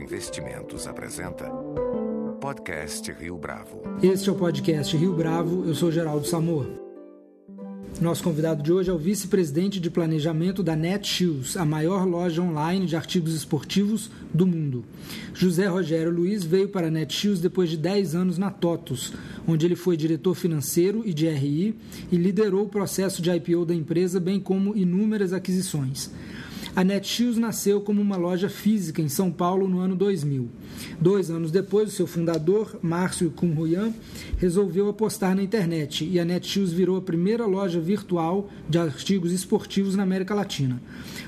Investimentos apresenta Podcast Rio Bravo. Este é o podcast Rio Bravo, eu sou Geraldo Samor. Nosso convidado de hoje é o vice-presidente de planejamento da Netshoes, a maior loja online de artigos esportivos do mundo. José Rogério Luiz veio para a Netshoes depois de 10 anos na TOTUS, onde ele foi diretor financeiro e de RI e liderou o processo de IPO da empresa, bem como inúmeras aquisições. A Netshoes nasceu como uma loja física em São Paulo no ano 2000. Dois anos depois, o seu fundador, Márcio Kumhuyan, resolveu apostar na internet e a Netshoes virou a primeira loja virtual de artigos esportivos na América Latina.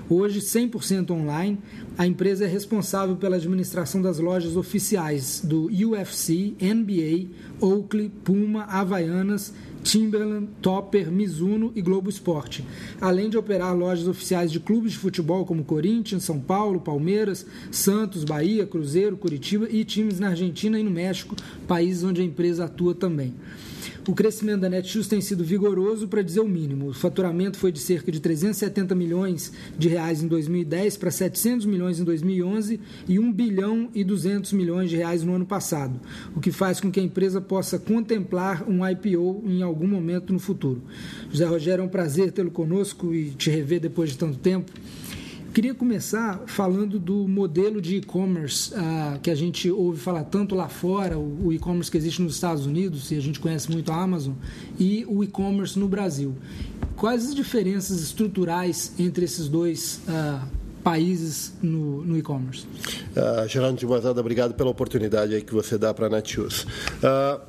Hoje, 100% online, a empresa é responsável pela administração das lojas oficiais do UFC, NBA, Oakley, Puma, Havaianas, Timberland, Topper, Mizuno e Globo Esporte, além de operar lojas oficiais de clubes de futebol como Corinthians, São Paulo, Palmeiras, Santos, Bahia, Cruzeiro, Curitiba e times na Argentina e no México, países onde a empresa atua também. O crescimento da Netshoes tem sido vigoroso, para dizer o mínimo. O faturamento foi de cerca de 370 milhões de reais em 2010 para 700 milhões em 2011 e 1 bilhão e 200 milhões de reais no ano passado, o que faz com que a empresa possa contemplar um IPO em algum momento no futuro. José Rogério, é um prazer tê-lo conosco e te rever depois de tanto tempo. Queria começar falando do modelo de e-commerce uh, que a gente ouve falar tanto lá fora, o, e-commerce que existe nos Estados Unidos, e a gente conhece muito a Amazon, e o e-commerce no Brasil. Quais as diferenças estruturais entre esses dois uh, países no, no e-commerce? Uh, Geraldo de Mazada, obrigado pela oportunidade que você dá para a Netshoes. Uh,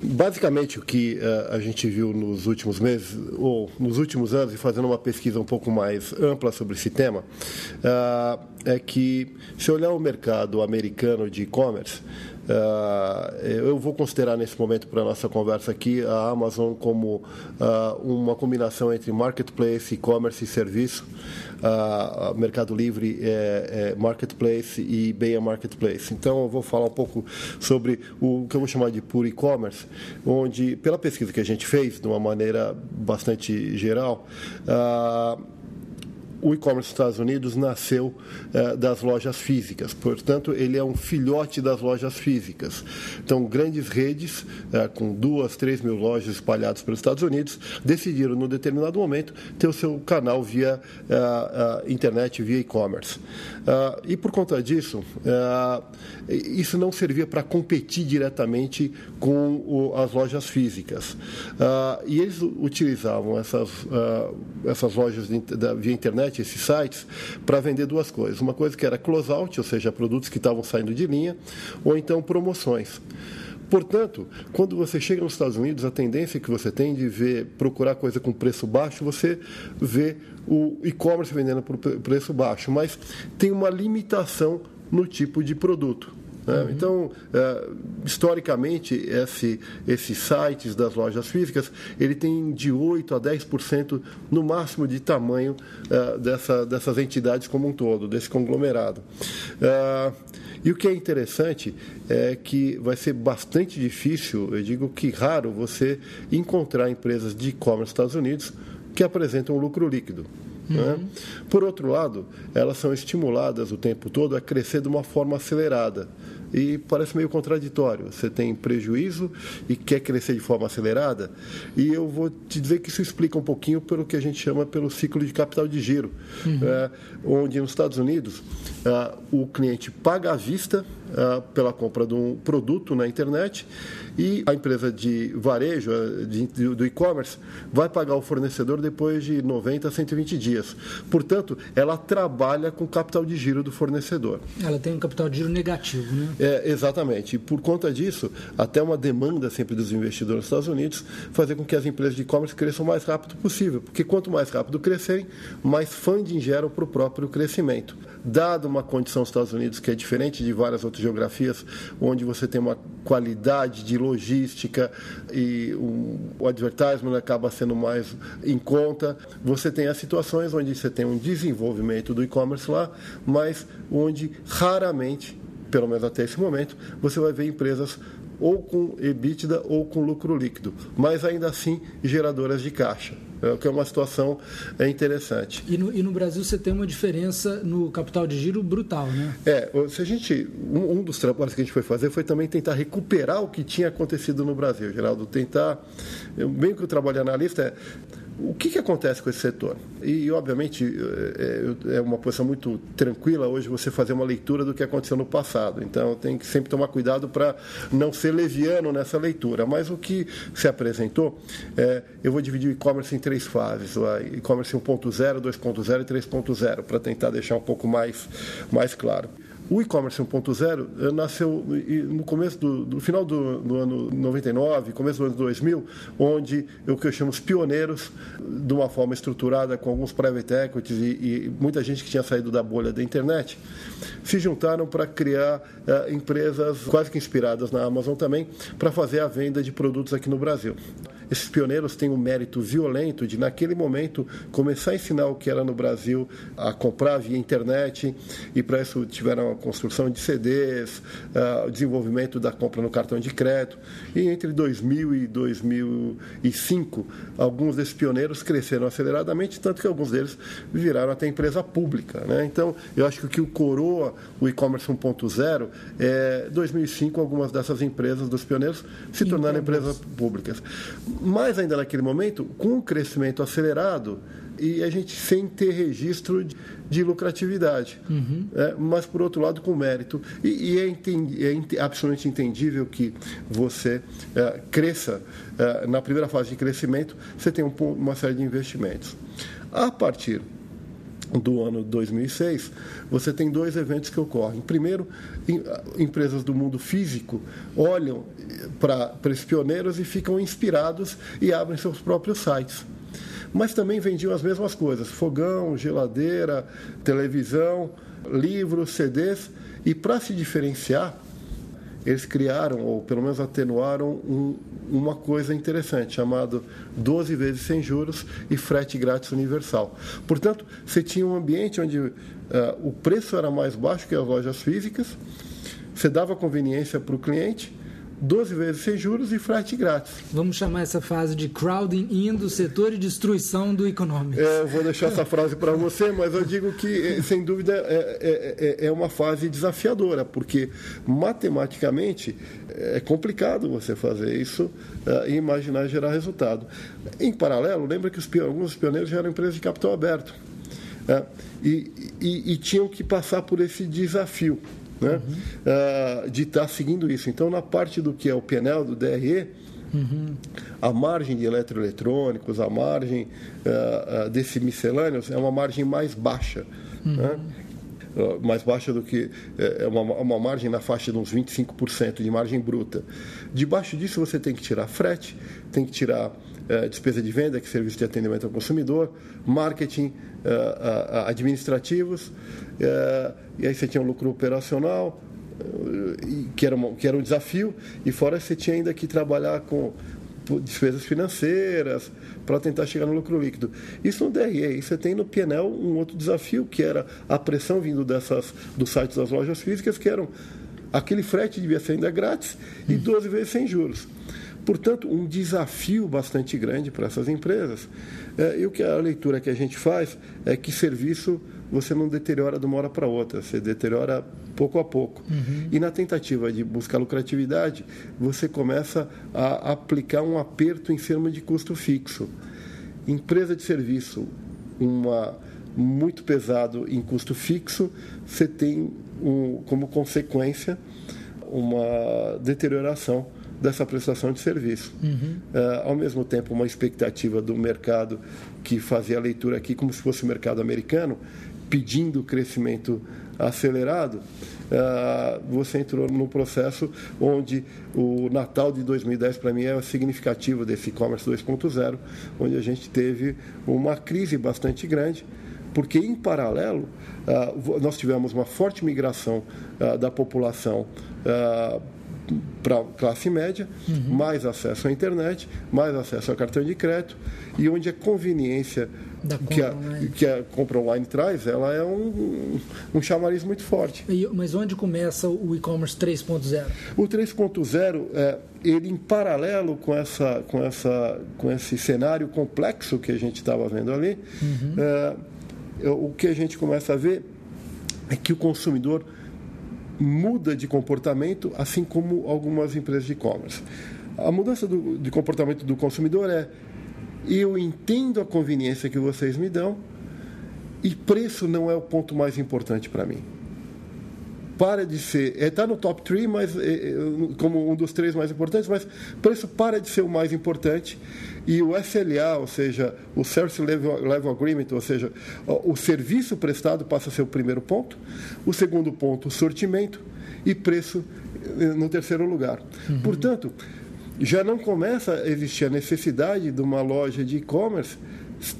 Basicamente, o que uh, a gente viu nos últimos meses, ou nos últimos anos, e fazendo uma pesquisa um pouco mais ampla sobre esse tema, uh, é que, se olhar o mercado americano de e-commerce, eu vou considerar nesse momento para a nossa conversa aqui a Amazon como uh, uma combinação entre marketplace, e-commerce e serviço. Uh, Mercado Livre é, é, marketplace e eBay é marketplace. Então eu vou falar um pouco sobre o que eu vou chamar de puro e-commerce, onde, pela pesquisa que a gente fez, de uma maneira bastante geral, o e-commerce dos Estados Unidos nasceu eh, das lojas físicas, portanto, ele é um filhote das lojas físicas. Então, grandes redes, eh, com duas, três mil lojas espalhadas pelos Estados Unidos, decidiram, num determinado momento, ter o seu canal via eh, internet, via e-commerce. E por conta disso, isso não servia para competir diretamente com o, as lojas físicas. E eles utilizavam essas, essas lojas de, da, via internet esses sites, para vender duas coisas. Uma coisa que era close-out, ou seja, produtos que estavam saindo de linha, ou então promoções. Portanto, quando você chega nos Estados Unidos, a tendência que você tem de ver, procurar coisa com preço baixo, você vê o e-commerce vendendo por preço baixo, mas tem uma limitação no tipo de produto. Né? Uhum. Então, é, historicamente, esse, esses sites das lojas físicas, ele tem de 8% a 10% no máximo de tamanho é, dessa, dessas entidades como um todo, desse conglomerado. É, e o que é interessante é que vai ser bastante difícil, eu digo que raro, você encontrar empresas de e-commerce nos Estados Unidos que apresentam lucro líquido. Né? Uhum. Né? Por outro lado, elas são estimuladas o tempo todo a crescer de uma forma acelerada e parece meio contraditório. Você tem prejuízo e quer crescer de forma acelerada, e eu vou te dizer que isso explica um pouquinho pelo que a gente chama pelo ciclo de capital de giro, uhum. é, onde nos Estados Unidos é, o cliente paga à vista é, pela compra de um produto na internet e a empresa de varejo, é, de, do e-commerce, vai pagar o fornecedor depois de 90 a 120 dias. Portanto, ela trabalha com o capital de giro do fornecedor. Ela tem um capital de giro negativo, né? É, exatamente. E por conta disso, até uma demanda sempre dos investidores nos Estados Unidos fazer com que as empresas de e-commerce cresçam o mais rápido possível, porque quanto mais rápido crescerem, mais funding geram para o próprio crescimento. Dado uma condição nos Estados Unidos que é diferente de várias outras geografias, onde você tem uma qualidade de logística e o advertisement acaba sendo mais em conta, você tem as situações onde você tem um desenvolvimento do e-commerce lá, mas onde raramente pelo menos até esse momento, você vai ver empresas ou com EBITDA ou com lucro líquido, mas ainda assim geradoras de caixa. É, que é uma situação é, interessante. E no, e no, Brasil você tem uma diferença no capital de giro brutal, né? É, se a gente, um, um, dos trabalhos que a gente foi fazer foi também tentar recuperar o que tinha acontecido no Brasil, Geraldo, tentar, bem que o trabalho analista é o que, que acontece com esse setor? E, obviamente, é, é, é, uma posição muito tranquila hoje você fazer uma leitura do que aconteceu no passado. Então, tem que sempre tomar cuidado para não ser leviano nessa leitura. Mas o que se apresentou, é, eu vou dividir o e-commerce em três fases: o e-commerce 1.0, 2.0 e 3.0, para tentar deixar um pouco mais, mais claro. O e-commerce 1.0 eh, nasceu no começo do, do final do, do, ano 99, começo do ano 2000, onde o que eu chamo os pioneiros, de uma forma estruturada com alguns private equities e, e muita gente que tinha saído da bolha da internet, se juntaram para criar uh, empresas quase que inspiradas na Amazon também, para fazer a venda de produtos aqui no Brasil. Esses pioneiros têm um mérito violento de, naquele momento, começar a ensinar o que era no Brasil a comprar via internet, e para isso tiveram a construção de CDs, uh, o desenvolvimento da compra no cartão de crédito. E entre 2000 e 2005, alguns desses pioneiros cresceram aceleradamente, tanto que alguns deles viraram até empresa pública. Né? Então, eu acho que o que o coroa o e-commerce 1.0 é 2005, algumas dessas empresas dos pioneiros se tornaram empresas públicas mais ainda naquele momento, com um crescimento acelerado e a gente sem ter registro de, de lucratividade, uhum. é, mas por outro lado com mérito. E, e é, entendi, é, absolutamente entendível que você é, cresça, é, na primeira fase de crescimento, você tem um, uma série de investimentos. A partir do ano 2006, você tem dois eventos que ocorrem. Primeiro, empresas do mundo físico olham para esses pioneiros e ficam inspirados e abrem seus próprios sites. Mas também vendiam as mesmas coisas: fogão, geladeira, televisão, livros, CDs. E para se diferenciar, eles criaram, ou pelo menos atenuaram, um, uma coisa interessante, chamado 12 vezes sem juros e frete grátis universal. Portanto, você tinha um ambiente onde uh, o preço era mais baixo que as lojas físicas, você dava conveniência para o cliente 12 vezes sem juros e frete grátis. Vamos chamar essa fase de crowding in do setor e destruição do econômico. É, vou deixar essa frase para você, mas eu digo que, eh, sem dúvida, é, é, é, uma fase desafiadora, porque matematicamente é complicado você fazer isso é, e imaginar gerar resultado. Em paralelo, lembra que os, alguns pioneiros já eram empresas de capital aberto. É, e, e, e tinham que passar por esse desafio né? Uhum. Uh, de estar tá seguindo isso. Então, na parte do que é o PNL, do DRE, uhum. a margem de eletroeletrônicos, a margem uh, uh, desse miscelâneos é uma margem mais baixa. Uhum. Né? mais baixa do que é uma, uma margem na faixa de uns 25% de margem bruta. Debaixo disso você tem que tirar frete, tem que tirar é, despesa de venda, que é serviço de atendimento ao consumidor, marketing, é, administrativos, é, e aí você tinha um lucro operacional, que era, uma, que era um desafio, e fora você tinha ainda que trabalhar com despesas financeiras para tentar chegar no lucro líquido. Isso no DRE, e você tem no PNL um outro desafio, que era a pressão vindo dessas, dos sites das lojas físicas, que eram aquele frete devia ser ainda grátis e 12 vezes sem juros. Portanto, um desafio bastante grande para essas empresas. É, e o que a leitura que a gente faz é que serviço você não deteriora de uma hora para outra, você deteriora pouco a pouco. Uhum. E na tentativa de buscar lucratividade, você começa a aplicar um aperto em cima de custo fixo. Empresa de serviço, uma muito pesado em custo fixo, você tem um, como consequência uma deterioração dessa prestação de serviço. Uhum. Uh, ao mesmo tempo, uma expectativa do mercado que fazia a leitura aqui como se fosse o mercado americano, pedindo crescimento acelerado, uh, você entrou num processo onde o Natal de 2010 para mim é significativo desse e-commerce 2.0, onde a gente teve uma crise bastante grande, porque em paralelo uh, nós tivemos uma forte migração da população para classe média, uhum. mais acesso à internet, mais acesso a cartão de crédito e onde a conveniência que a, que a compra online traz, ela é um, um chamariz muito forte. E, mas onde começa o e-commerce 3.0? O 3.0, é, ele em paralelo com, essa, com, essa, com esse cenário complexo que a gente estava vendo ali, uhum. é, o que a gente começa a ver é que o consumidor muda de comportamento, assim como algumas empresas de e-commerce. A mudança do, de comportamento do consumidor é: eu entendo a conveniência que vocês me dão e preço não é o ponto mais importante para mim. Para de ser, está é, no top 3, mas é, é, como um dos três mais importantes, mas preço para de ser o mais importante e o SLA, ou seja, o Service Level, Level Agreement, ou seja, o serviço prestado passa a ser o primeiro ponto. O segundo ponto, o sortimento e preço no terceiro lugar. Uhum. Portanto, já não começa a existir a necessidade de uma loja de e-commerce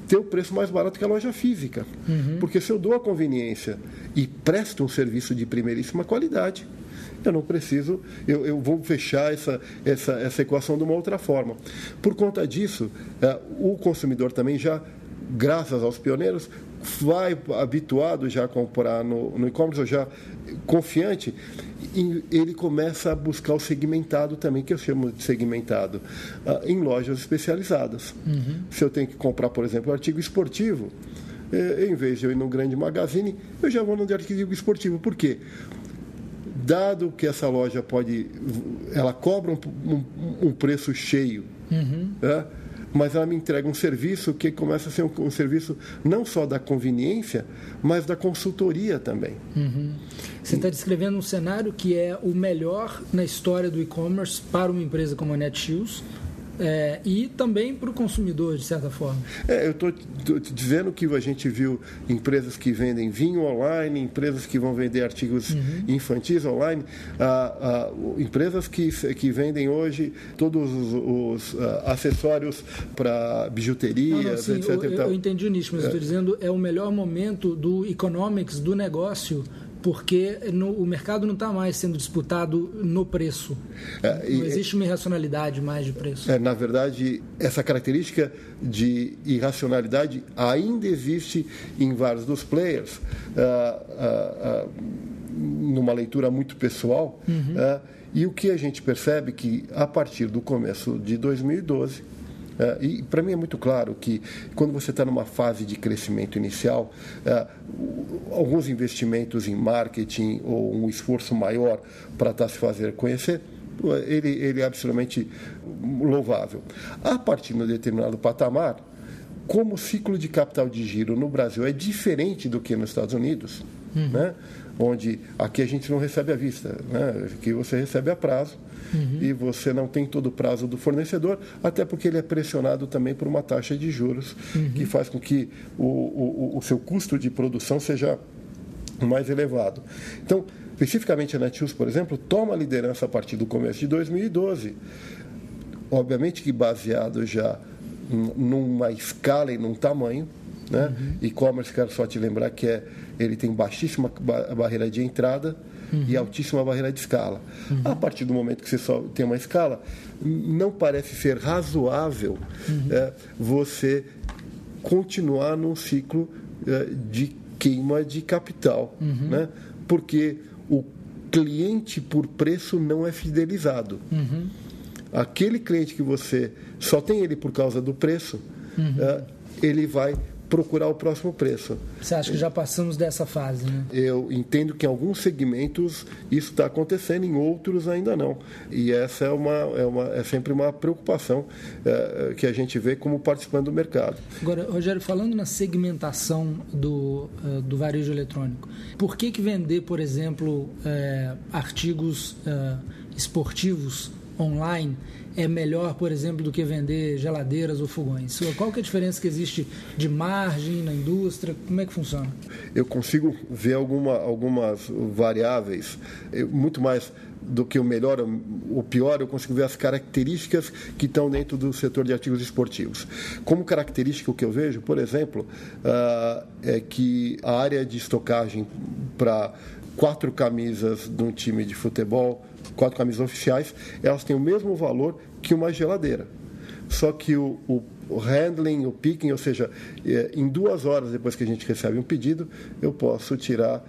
ter o preço mais barato que a loja física. Uhum. Porque se eu dou a conveniência e presto um serviço de primeiríssima qualidade, eu não preciso, eu, eu vou fechar essa, essa, essa equação de uma outra forma. Por conta disso, é, o consumidor também já, graças aos pioneiros, vai habituado já a comprar no, no e-commerce, ou já confiante, ele começa a buscar o segmentado também, que eu chamo de segmentado, uh, em lojas especializadas. Uhum. Se eu tenho que comprar, por exemplo, um artigo esportivo, eh, em vez de eu ir no grande magazine, eu já vou no de artigo esportivo. Por quê? dado que essa loja pode, ela cobra um, um, um preço cheio, uhum. né? Mas ela me entrega um serviço que começa a ser um, um serviço não só da conveniência, mas da consultoria também. Uhum. Você está descrevendo um cenário que é o melhor na história do e-commerce para uma empresa como a Netshoes, é, e também para o consumidor, de certa forma. É, eu estou dizendo que a gente viu empresas que vendem vinho online, empresas que vão vender artigos uhum. infantis online, ah, ah, empresas que, que vendem hoje todos os, os ah, acessórios para bijuteria, não, não, sim, etc. Eu, eu, entendi o nicho, mas é. estou dizendo é o melhor momento do economics, do negócio porque no, o mercado não está mais sendo disputado no preço. É, e, não existe uma irracionalidade mais de preço. É, na verdade, essa característica de irracionalidade ainda existe em vários dos players, ah, ah, ah, numa leitura muito pessoal. Uhum. e o que a gente percebe que, a partir do começo de 2012, é, e para mim é muito claro que quando você está numa fase de crescimento inicial, é, alguns investimentos em marketing ou um esforço maior para estar tá se fazer conhecer, ele, ele é absolutamente louvável. A partir de um determinado patamar, como o ciclo de capital de giro no Brasil é diferente do que nos Estados Unidos, uhum. né? Onde aqui a gente não recebe à vista, né? aqui você recebe a prazo uhum. e você não tem todo o prazo do fornecedor, até porque ele é pressionado também por uma taxa de juros uhum. que faz com que o, o, o seu custo de produção seja mais elevado. Então, especificamente a Netshoes, por exemplo, toma a liderança a partir do começo de 2012. Obviamente que baseado já numa escala e num tamanho, né? Uhum. E-commerce, quero só te lembrar que é, ele tem baixíssima barreira de entrada, uhum. e altíssima barreira de escala. Uhum. A partir do momento que você só tem uma escala, não parece ser razoável uhum. é, você continuar num ciclo é, de queima de capital, uhum. né? porque o cliente por preço não é fidelizado. Uhum. Aquele cliente que você só tem ele por causa do preço, uhum. é, ele vai procurar o próximo preço. Você acha que já passamos dessa fase, né? Eu entendo que em alguns segmentos isso está acontecendo, em outros ainda não. E essa é, uma, é, uma, é sempre uma preocupação é, que a gente vê como participante do mercado. Agora, Rogério, falando na segmentação do, uh, do varejo eletrônico, por que, que vender, por exemplo, uh, artigos uh, esportivos online é melhor, por exemplo, do que vender geladeiras ou fogões? Qual que é a diferença que existe de margem na indústria? Como é que funciona? Eu consigo ver alguma, algumas variáveis, muito mais do que o melhor ou pior, eu consigo ver as características que estão dentro do setor de artigos esportivos. Como característica, o que eu vejo, por exemplo, uh, é que a área de estocagem para quatro camisas de um time de futebol quatro camisas oficiais, elas têm o mesmo valor que uma geladeira. Só que o, o o handling, o picking, ou seja, é, em duas horas depois que a gente recebe um pedido, eu posso tirar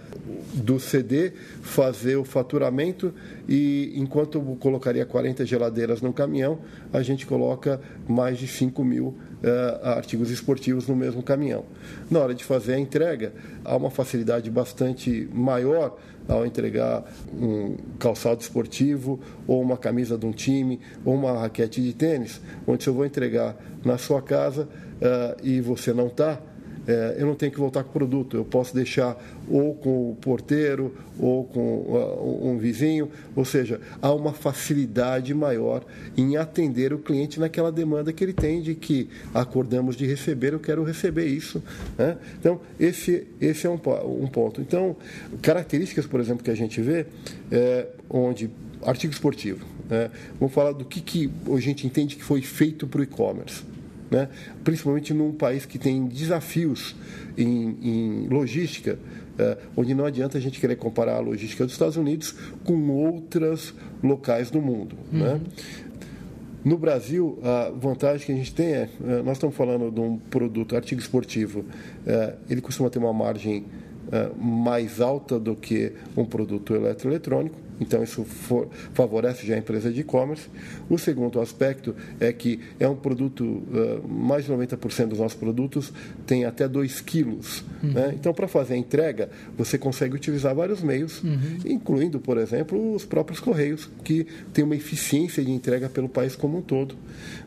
do CD, fazer o faturamento e enquanto eu colocaria 40 geladeiras no caminhão, a gente coloca mais de 5 mil uh, artigos esportivos no mesmo caminhão. Na hora de fazer a entrega, há uma facilidade bastante maior ao entregar um calçado esportivo ou uma camisa de um time ou uma raquete de tênis, onde se eu vou entregar na sua casa uh, e você não está, é, eu não tenho que voltar com o produto. Eu posso deixar ou com o porteiro ou com uh, um vizinho. Ou seja, há uma facilidade maior em atender o cliente naquela demanda que ele tem de que acordamos de receber, eu quero receber isso. Né? Então, esse, esse é um, um ponto. Então, características, por exemplo, que a gente vê, é, onde artigo esportivo. Né? Vamos falar do que, que a gente entende que foi feito para o e-commerce né? principalmente num país que tem desafios em, em logística, é, onde não adianta a gente querer comparar a logística dos Estados Unidos com outros locais do mundo. Uhum. Né? No Brasil, a vantagem que a gente tem é, é, nós estamos falando de um produto, artigo esportivo, é, ele costuma ter uma margem mais alta do que um produto eletroeletrônico então isso for, favorece já a empresa de e-commerce. O segundo aspecto é que é um produto, uh, mais de 90% dos nossos produtos tem até 2 quilos. Uhum. Né? Então, para fazer a entrega, você consegue utilizar vários meios, uhum. incluindo, por exemplo, os próprios correios, que têm uma eficiência de entrega pelo país como um todo.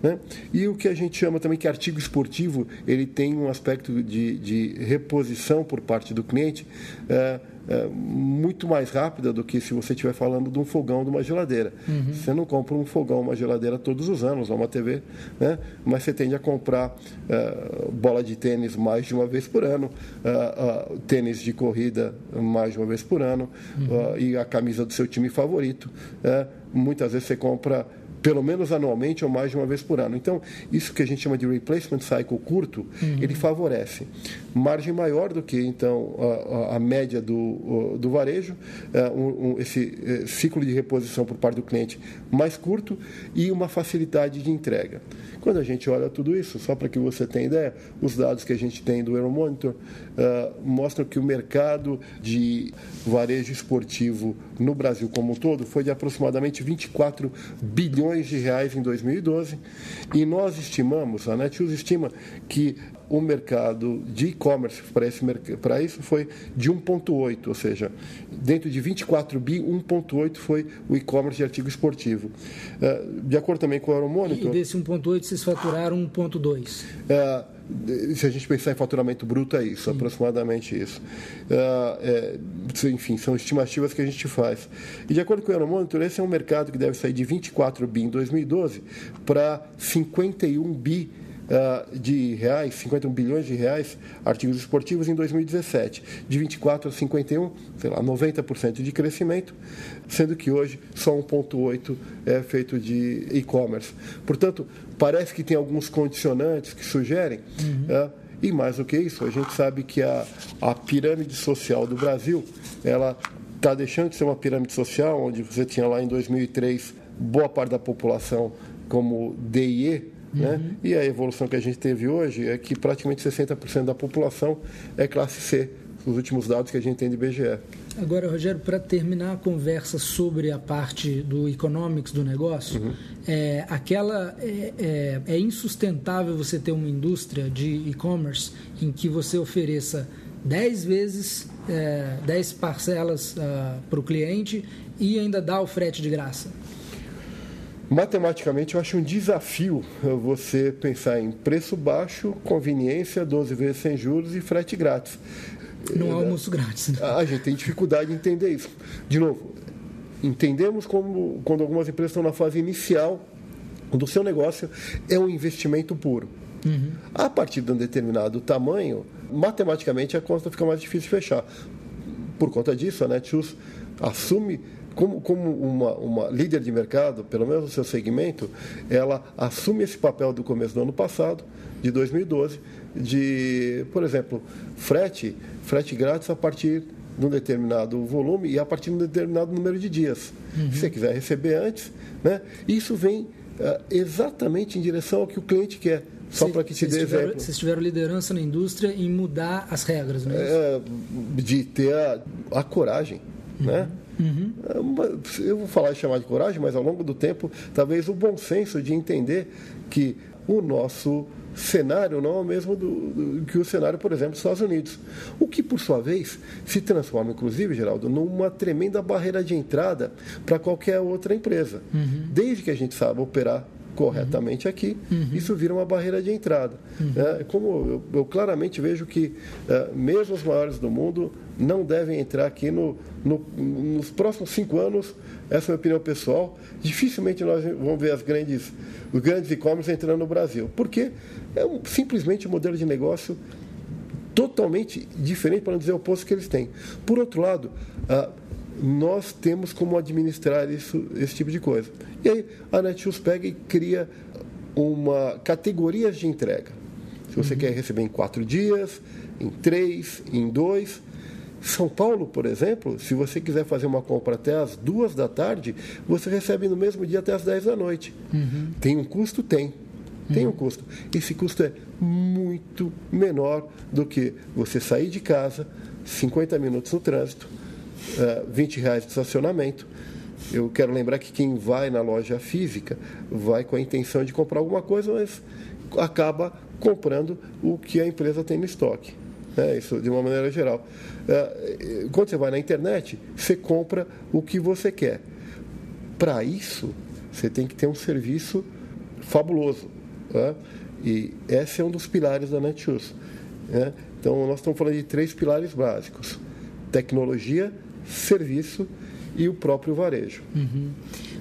Né? E o que a gente chama também que artigo esportivo, ele tem um aspecto de, de reposição por parte do cliente. Uh, é, muito mais rápida do que se você estiver falando de um fogão, de uma geladeira. Uhum. Você não compra um fogão, uma geladeira todos os anos, ou uma TV, né? mas você tende a comprar é, bola de tênis mais de uma vez por ano, é, tênis de corrida mais de uma vez por ano, uhum. e a camisa do seu time favorito. muitas vezes você compra pelo menos anualmente ou mais de uma vez por ano. Então, isso que a gente chama de replacement cycle curto, uhum. ele favorece margem maior do que então a, a média do, do varejo, é, um, um, esse é, ciclo de reposição por parte do cliente mais curto e uma facilidade de entrega. Quando a gente olha tudo isso, só para que você tenha ideia, os dados que a gente tem do Euromonitor uh, mostram que o mercado de varejo esportivo no Brasil como um todo foi de aproximadamente 24 bilhões de reais em 2012 e nós estimamos, a Netshoes estima que o mercado de e-commerce para isso foi de 1,8, ou seja, dentro de 24 bi, 1,8 foi o e-commerce de artigo esportivo. É, de acordo também com o Euromonitor... E desse 1,8 vocês faturaram 1,2? É, se a gente pensar em faturamento bruto, é isso, Sim. aproximadamente isso. É, é, enfim, são estimativas que a gente faz. E de acordo com o Euromonitor, esse é um mercado que deve sair de 24 bi em 2012 para 51 bi uh, de reais, 51 bilhões de reais, artigos esportivos em 2017, de 24 a 51, sei lá, 90% de crescimento, sendo que hoje só 1,8 é feito de e-commerce. Portanto, parece que tem alguns condicionantes que sugerem. Uhum. Uh, e mais do que isso, a gente sabe que a, a pirâmide social do Brasil, ela está deixando de ser uma pirâmide social, onde você tinha lá em 2003 boa parte da população como DIE, né? Uhum. E a evolução que a gente teve hoje é que praticamente 60% da população é classe C, os últimos dados que a gente tem de IBGE. Agora, Rogério, para terminar a conversa sobre a parte do economics do negócio, uhum. é, aquela é, é, é, insustentável você ter uma indústria de e-commerce em que você ofereça 10 vezes, é, 10 parcelas uh, ah, para o cliente e ainda dá o frete de graça. Matematicamente, eu acho um desafio você pensar em preço baixo, conveniência, 12 vezes sem juros e frete grátis. Não há almoço grátis. Né? A gente tem dificuldade em entender isso. De novo, entendemos como quando algumas empresas estão na fase inicial do seu negócio, é um investimento puro. Uhum. A partir de um determinado tamanho, matematicamente a conta fica mais difícil de fechar. Por conta disso, a Netshoes assume como, como uma, uma líder de mercado, pelo menos no seu segmento, ela assume esse papel do começo do ano passado, de 2012, de, por exemplo, frete, frete grátis a partir de um determinado volume e a partir de um determinado número de dias. Uhum. Se você quiser receber antes, né? isso vem uh, exatamente em direção ao que o cliente quer. Só para que te dê tiveram, exemplo. Vocês tiveram liderança na indústria em mudar as regras, não é? é de ter a, a coragem, uhum. né? Uhum. É eu vou falar e chamar de coragem, mas ao longo do tempo, talvez o bom senso de entender que o nosso cenário não é o mesmo do, do, que o cenário, por exemplo, dos Estados Unidos. O que, por sua vez, se transforma, inclusive, Geraldo, numa tremenda barreira de entrada para qualquer outra empresa. Uhum. Desde que a gente saiba operar corretamente aqui, uhum. isso vira uma barreira de entrada. Uhum. É, como eu, eu, claramente vejo que é, mesmo os maiores do mundo não devem entrar aqui no, no, nos próximos cinco anos, essa é a minha opinião pessoal, dificilmente nós vamos ver as grandes, os grandes e-commerce entrando no Brasil. Porque é um, simplesmente um modelo de negócio totalmente diferente, para não dizer o oposto que eles têm. Por outro lado, ah, nós temos como administrar isso, esse tipo de coisa. E aí a Netshoes pega e cria uma categorias de entrega. Se você uhum. quer receber em quatro dias, em três, em dois. São Paulo, por exemplo, se você quiser fazer uma compra até as duas da tarde, você recebe no mesmo dia até as dez da noite. Uhum. Tem um custo? Tem. Tem um uhum. custo. Esse custo é muito menor do que você sair de casa, 50 minutos no trânsito, 20 eh, reais de estacionamento, eu quero lembrar que quem vai na loja física vai com a intenção de comprar alguma coisa, mas acaba comprando o que a empresa tem no estoque. É, isso de uma maneira geral. É, quando você vai na internet, você compra o que você quer. Para isso, você tem que ter um serviço fabuloso. É? E esse é um dos pilares da Netshoes. É? Então, nós estamos falando de três pilares básicos: tecnologia, serviço e o próprio varejo. Uhum.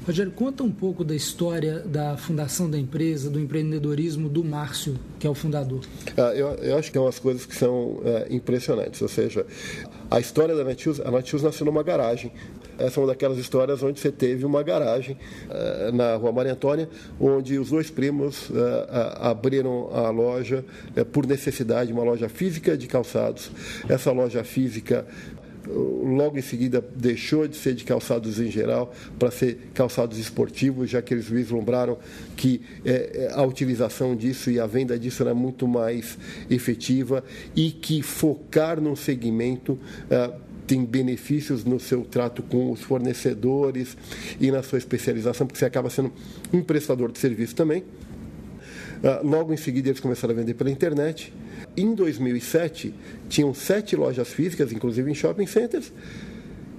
Rogério, conta um pouco da história da fundação da empresa, do empreendedorismo do Márcio, que é o fundador. Ah, eu, eu, acho que tem umas coisas que são é, impressionantes. Ou seja, a história da Netshoes, a Netshoes nasceu numa garagem. Essa é uma daquelas histórias onde você teve uma garagem é, na Rua Maria Antônia, onde os dois primos é, abriram a loja é, por necessidade, uma loja física de calçados. Essa loja física logo em seguida deixou de ser de calçados em geral para ser calçados esportivos, já que eles vislumbraram que é, é, a utilização disso e a venda disso era muito mais efetiva e que focar num segmento é, tem benefícios no seu trato com os fornecedores e na sua especialização, porque você acaba sendo um prestador de serviço também. Ah, logo em seguida, eles começaram a vender pela internet. Em 2007, tinham sete lojas físicas, inclusive em shopping centers,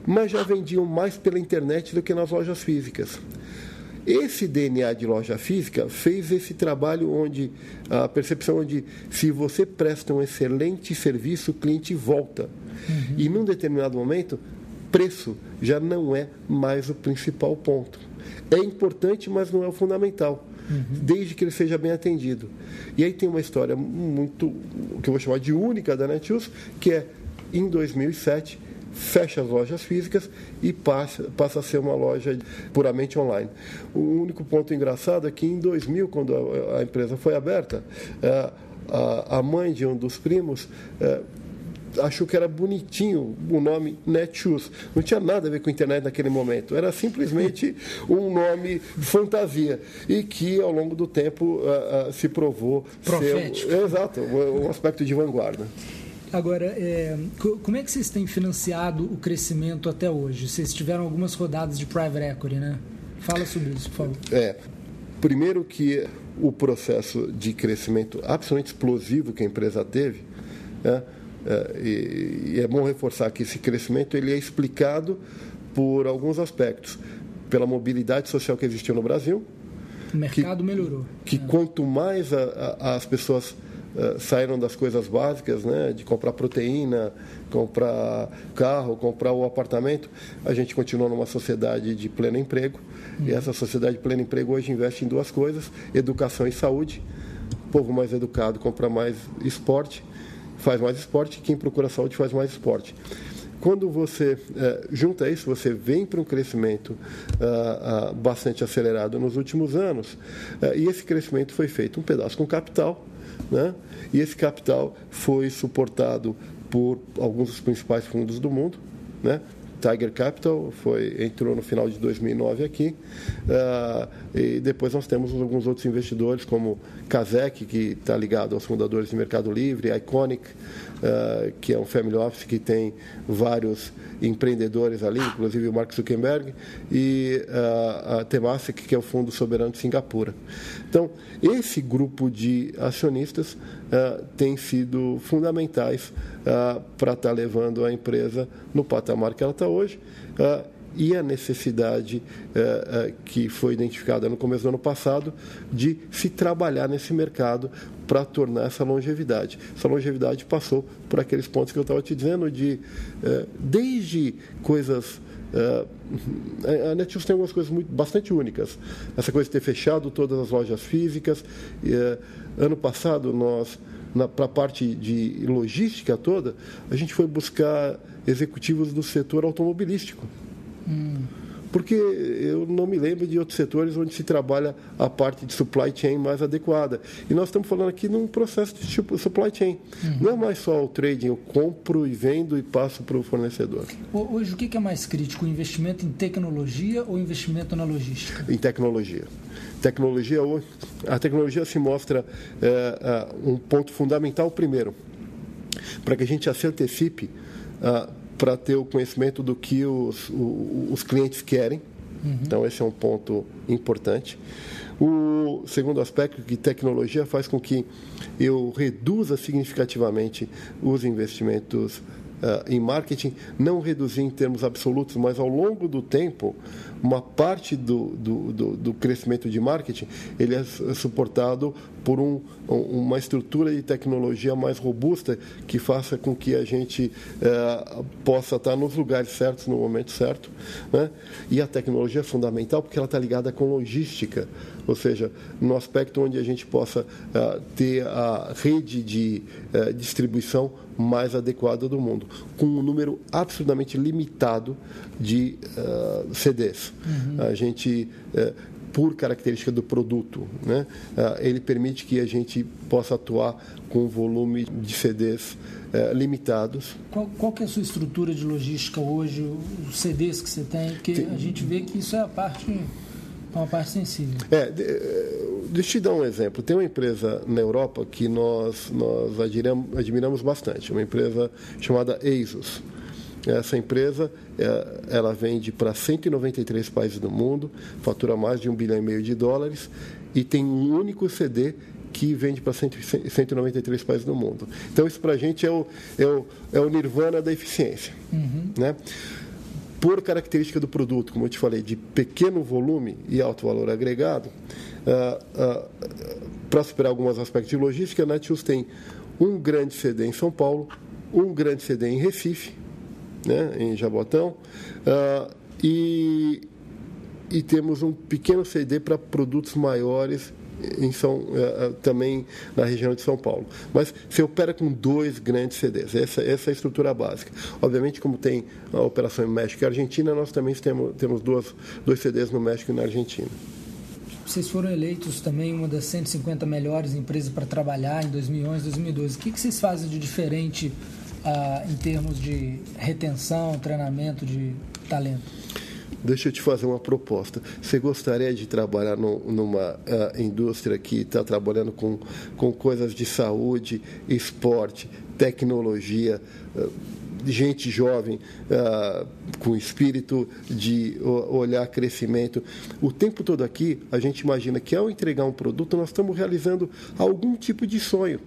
mas já vendiam mais pela internet do que nas lojas físicas. Esse DNA de loja física fez esse trabalho onde a percepção onde se você presta um excelente serviço, o cliente volta. Uhum. E num determinado momento, preço já não é mais o principal ponto. É importante, mas não é o fundamental uhum. desde que ele seja bem atendido. E aí tem uma história muito, que eu vou chamar de única da Netshoes, que é em 2007 fecha as lojas físicas e passa, passa a ser uma loja puramente online. O único ponto engraçado é que em 2000, quando a, a empresa foi aberta, é, a, a, mãe de um dos primos é, achou que era bonitinho o nome Netshoes. Não tinha nada a ver com a internet naquele momento. Era simplesmente um nome fantasia. E que, ao longo do tempo, uh, uh, se provou Profético. ser. Exato, um aspecto de vanguarda. Agora, é, como é que vocês têm financiado o crescimento até hoje? Vocês tiveram algumas rodadas de private equity, né? Fala sobre isso, por favor. É. Primeiro que o processo de crescimento absolutamente explosivo que a empresa teve, né, e, e é bom reforçar que esse crescimento ele é explicado por alguns aspectos. Pela mobilidade social que existiu no Brasil. O mercado que, melhorou. Que é. quanto mais a, a, as pessoas uh, saíram das coisas básicas, né, de comprar proteína, comprar carro, comprar o apartamento, a gente continua numa sociedade de pleno emprego. Uhum. E essa sociedade de pleno emprego hoje investe em duas coisas: educação e saúde. O povo mais educado compra mais esporte faz mais esporte, quem procura saúde faz mais esporte. Quando você é, junta isso, você vem para um crescimento ah, ah, bastante acelerado nos últimos anos, eh, e esse crescimento foi feito um pedaço com capital, né? e esse capital foi suportado por alguns dos principais fundos do mundo, né? Tiger Capital foi, entrou no final de 2009 aqui. Uh, e depois nós temos alguns outros investidores, como Kazek, que está ligado aos fundadores do Mercado Livre, Iconic, uh, que é um family office que tem vários empreendedores ali, inclusive o Mark Zuckerberg, e uh, a Temasek, que é o Fundo Soberano de Singapura. Então, esse grupo de acionistas uh, tem sido fundamentais uh, para estar tá levando a empresa no patamar que ela está hoje e a necessidade uh, uh, que foi identificada no começo do ano passado de se trabalhar nesse mercado para tornar essa longevidade. Essa longevidade passou por aqueles pontos que eu estava te dizendo, de uh, desde coisas. a Netshoes tem algumas coisas muito, bastante únicas. Essa coisa de ter fechado todas as lojas físicas. ano passado, nós, para a parte de logística toda, a gente foi buscar executivos do setor automobilístico. Porque eu não me lembro de outros setores onde se trabalha a parte de supply chain mais adequada. E nós estamos falando aqui num processo de supply chain. Não é mais só o trading, eu compro e vendo e passo para o fornecedor. Hoje, o que é mais crítico? O investimento em tecnologia ou investimento na logística? Em tecnologia. Tecnologia, a tecnologia se mostra é, um ponto fundamental, primeiro, para que a gente se antecipe para ter o conhecimento do que os, os clientes querem. Uhum. Então, esse é um ponto importante. O segundo aspecto, que tecnologia faz com que eu reduza significativamente os investimentos uh, em marketing, não reduzir em termos absolutos, mas ao longo do tempo, uma parte do, do, do, do crescimento de marketing ele é suportado por um, uma estrutura de tecnologia mais robusta que faça com que a gente uh, possa estar nos lugares certos no momento certo. Né? E a tecnologia é fundamental porque ela está ligada com logística ou seja, no aspecto onde a gente possa uh, ter a rede de uh, distribuição mais adequada do mundo, com um número absolutamente limitado de uh, eh, CDs. Uhum. A gente por característica do produto. Né? ele permite que a gente possa atuar com um volume de CDs limitados. Qual, qual é a sua estrutura de logística hoje, os CDs que você tem? Porque tem... a gente vê que isso é a parte é uma parte sensível. É, deixa eu te dar um exemplo. Tem uma empresa na Europa que nós, nós admiramos, admiramos bastante, uma empresa chamada ASUS. Essa empresa é, ela vende para 193 países do mundo, fatura mais de um bilhão e meio de dólares e tem um único CD que vende para 193 países do mundo. Então, isso para a gente é o, é, o, é o nirvana da eficiência. Uhum. Né? por característica do produto, como eu te falei, de pequeno volume e alto valor agregado, uh, uh, para superar alguns aspectos de logística, a Netshoes tem um grande CD em São Paulo, um grande CD em Recife, né, em Jabotão, uh, e, e temos um pequeno CD para produtos maiores em São, eh, eh, também na região de São Paulo. Mas se opera com dois grandes CDs, essa, essa é a estrutura básica. Obviamente, como tem a operação em México e Argentina, nós também temos, temos duas, dois CDs no México e na Argentina. Vocês foram eleitos também uma das 150 melhores empresas para trabalhar em 2011, 2012. O que, que vocês fazem de diferente ah, em termos de retenção, treinamento de talento? Deixa eu te fazer uma proposta. Você gostaria de trabalhar no, numa uh, indústria que está trabalhando com, com coisas de saúde, esporte, tecnologia, uh, gente jovem, uh, com espírito de olhar crescimento. O tempo todo aqui, a gente imagina que ao entregar um produto, nós estamos realizando algum tipo de sonho.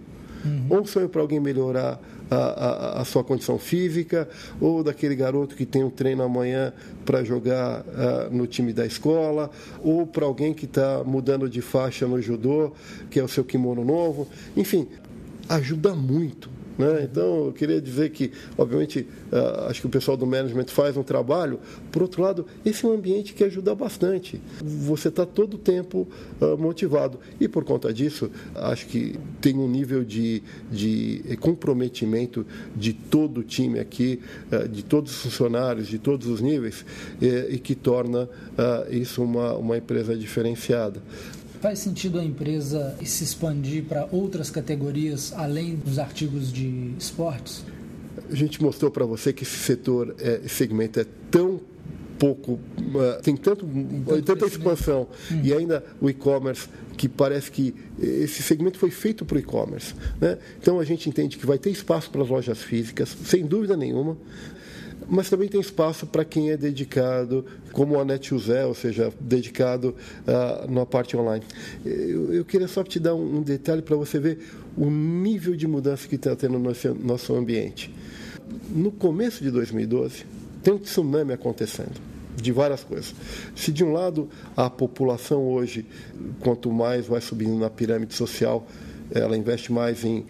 Uhum. Ou um sonho para alguém melhorar a, a, a, sua condição física, ou daquele garoto que tem um treino amanhã para jogar uh, no time da escola, ou para alguém que está mudando de faixa no judô, que é o seu kimono novo. Enfim, ajuda muito né? Então, eu queria dizer que, obviamente, uh, acho que o pessoal do management faz um trabalho. Por outro lado, esse é um ambiente que ajuda bastante. Você está todo o tempo uh, motivado. E, por conta disso, acho que tem um nível de, de comprometimento de todo o time aqui, uh, de todos os funcionários, de todos os níveis, e que torna isso uma, uma empresa diferenciada. Faz sentido a empresa se expandir para outras categorias além dos artigos de esportes? A gente mostrou para você que esse setor, é, esse segmento é tão pouco, uh, tem, tanto, tem tanta expansão hum. e ainda o e-commerce que parece que esse segmento foi feito para o e-commerce. Né? Então a gente entende que vai ter espaço para as lojas físicas, sem dúvida nenhuma, mas também tem espaço para quem é dedicado, como a Netshoes é, ou seja, dedicado uh, na parte online. Eu, eu, queria só te dar um, um detalhe para você ver o nível de mudança que está tendo no nosso, nosso ambiente. No começo de 2012, tem um tsunami acontecendo de várias coisas. Se de um lado a população hoje, quanto mais vai subindo na pirâmide social, ela investe mais em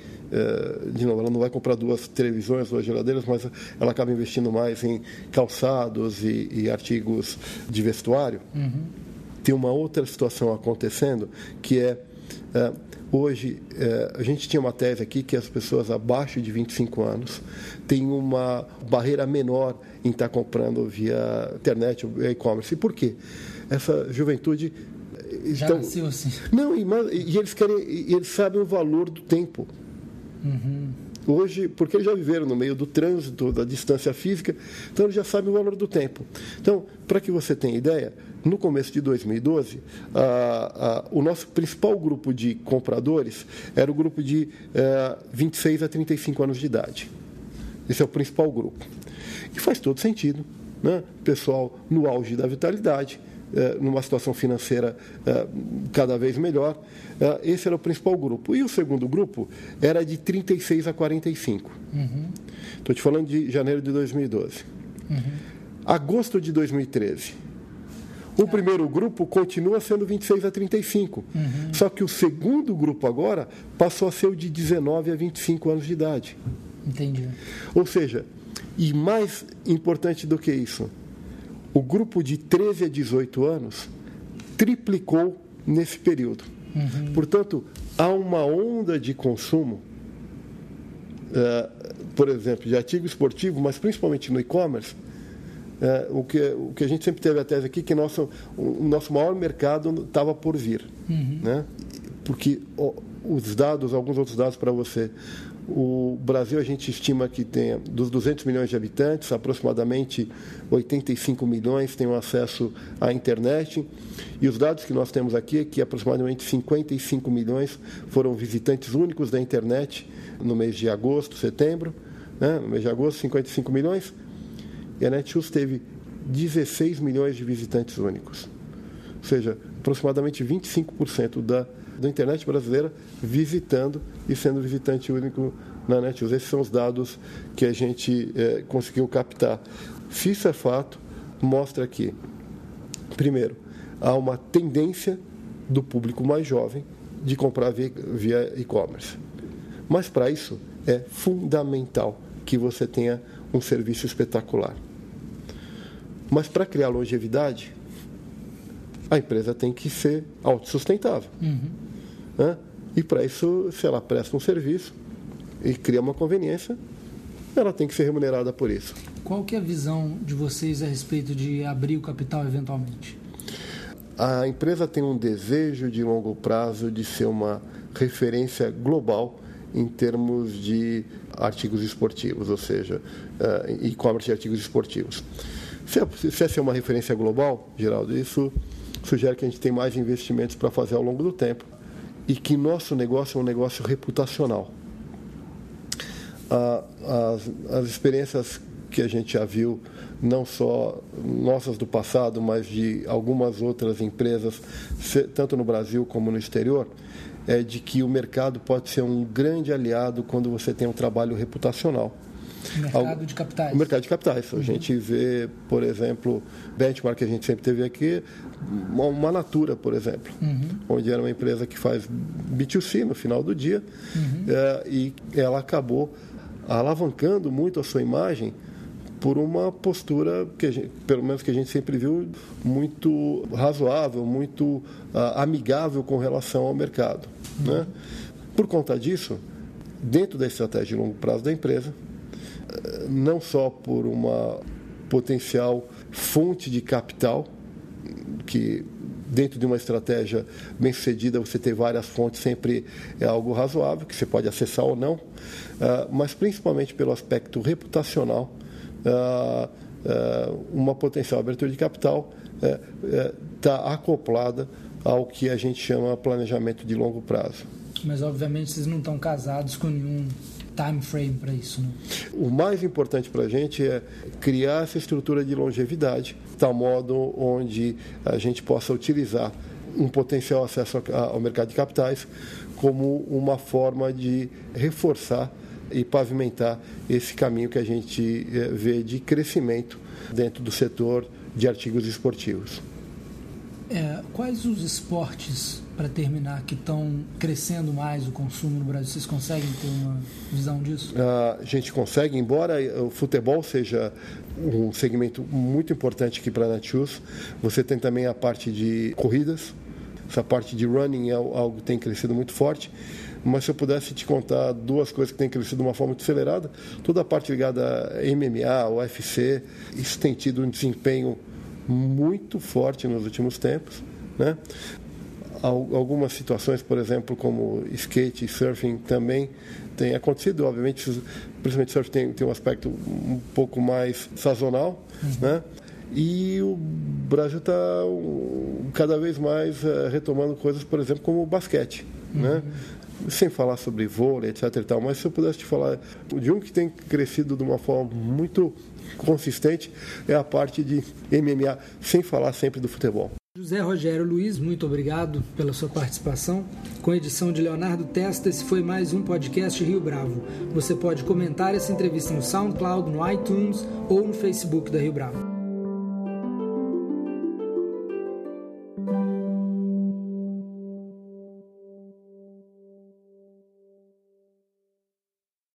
de novo, ela não vai comprar duas televisões, duas geladeiras, mas ela acaba investindo mais em calçados e, e artigos de vestuário. Uhum. Tem uma outra situação acontecendo que é eh, hoje eh, a gente tinha uma tese aqui que as pessoas abaixo de 25 anos têm uma barreira menor em estar comprando via internet ou e-commerce. E por quê? Essa juventude já então, nasceu assim. Não, e, e eles querem, e eles sabem o valor do tempo. Uhum. Hoje, porque eles já viveram no meio do trânsito, da distância física, então eles já sabem o valor do tempo. Então, para que você tenha ideia, no começo de 2012, a, a, o nosso principal grupo de compradores era o grupo de a, 26 a 35 anos de idade. Esse é o principal grupo. E faz todo sentido. Né? Pessoal no auge da vitalidade, numa situação financeira é, cada vez melhor. É, esse era o principal grupo. E o segundo grupo era de 36 a 45. Estou uhum. te falando de janeiro de 2012. Uhum. Agosto de 2013. O ah. primeiro grupo continua sendo 26 a 35. Uhum. Só que o segundo grupo agora passou a ser o de 19 a 25 anos de idade. Entendi. Ou seja, e mais importante do que isso, o grupo de 13 a 18 anos triplicou nesse período. Uhum. Portanto, há uma onda de consumo, uh, por exemplo, de artigo esportivo, mas principalmente no e-commerce. Uh, o, que, o que a gente sempre teve a tese aqui, que nosso, o nosso maior mercado estava por vir. Uhum. Né? Porque os dados, alguns outros dados para você. O Brasil, a gente estima que tem, dos 200 milhões de habitantes, aproximadamente 85 milhões têm acesso à internet. E os dados que nós temos aqui é que aproximadamente 55 milhões foram visitantes únicos da internet no mês de agosto, setembro. Né? No mês de agosto, 55 milhões. E a Netshoes teve 16 milhões de visitantes únicos. Ou seja, aproximadamente 25% da da internet brasileira visitando e sendo visitante único na Netshoes. Esses são os dados que a gente é, conseguiu captar. Se isso é fato, mostra que, primeiro, há uma tendência do público mais jovem de comprar via e-commerce. Mas para isso é fundamental que você tenha um serviço espetacular. Mas para criar longevidade, a empresa tem que ser autossustentável. Uhum. Né? E para isso, se ela presta um serviço e cria uma conveniência, ela tem que ser remunerada por isso. Qual que é a visão de vocês a respeito de abrir o capital eventualmente? A empresa tem um desejo de longo prazo de ser uma referência global em termos de artigos esportivos, ou seja, uh, e-commerce de artigos esportivos. Se, é, se essa é uma referência global, Geraldo, isso sugere que a gente tem mais investimentos para fazer ao longo do tempo e que nosso negócio é um negócio reputacional. as, as experiências que a gente já viu, não só nossas do passado, mas de algumas outras empresas, tanto no Brasil como no exterior, é de que o mercado pode ser um grande aliado quando você tem um trabalho reputacional. O mercado de capitais. O mercado de capitais. Uhum. A gente vê, por exemplo, benchmark que a gente sempre teve aqui, uma Natura, por exemplo, uhum. onde era uma empresa que faz B2C no final do dia uhum. é, e ela acabou alavancando muito a sua imagem por uma postura que gente, pelo menos que a gente sempre viu muito razoável, muito uh, amigável com relação ao mercado. Uhum. Né? Por conta disso, dentro da estratégia de longo prazo da empresa, não só por uma potencial fonte de capital que dentro de uma estratégia bem sucedida, você ter várias fontes sempre é algo razoável, que você pode acessar ou não, uh, mas principalmente pelo aspecto reputacional, uh, uh, uma potencial abertura de capital está acoplada ao que a gente chama planejamento de longo prazo. Mas, obviamente, vocês não estão casados com nenhum time frame para isso. Né? O mais importante para a gente é criar essa estrutura de longevidade, tal modo onde a gente possa utilizar um potencial acesso ao mercado de capitais como uma forma de reforçar e pavimentar esse caminho que a gente eh, vê de crescimento dentro do setor de artigos esportivos. É, quais os esportes, para terminar, que estão crescendo mais o consumo no Brasil? Vocês conseguem ter uma visão disso? A gente consegue, embora o futebol seja um segmento muito importante aqui para a Netshoes, você tem também a parte de corridas, essa parte de running é algo que tem crescido muito forte. Mas se eu pudesse te contar duas coisas que têm crescido de uma forma muito acelerada, toda a parte ligada a MMA, UFC, isso tem tido um desempenho muito forte nos últimos tempos. Né? Algumas situações, por exemplo, como skate e surfing também tem acontecido. Obviamente, principalmente surf tem, tem um aspecto um pouco mais sazonal, uhum. né? E o Brasil está cada vez mais uh, retomando coisas, por exemplo, como o basquete, uhum. né? Sem falar sobre vôlei, etc. E tal, mas se eu pudesse te falar de um que tem crescido de uma forma muito consistente é a parte de MMA, sem falar sempre do futebol. José Rogério Luiz, muito obrigado pela sua participação. Com a edição de Leonardo Testa, esse foi mais um podcast Rio Bravo. Você pode comentar essa entrevista no SoundCloud, no iTunes ou no Facebook da Rio Bravo.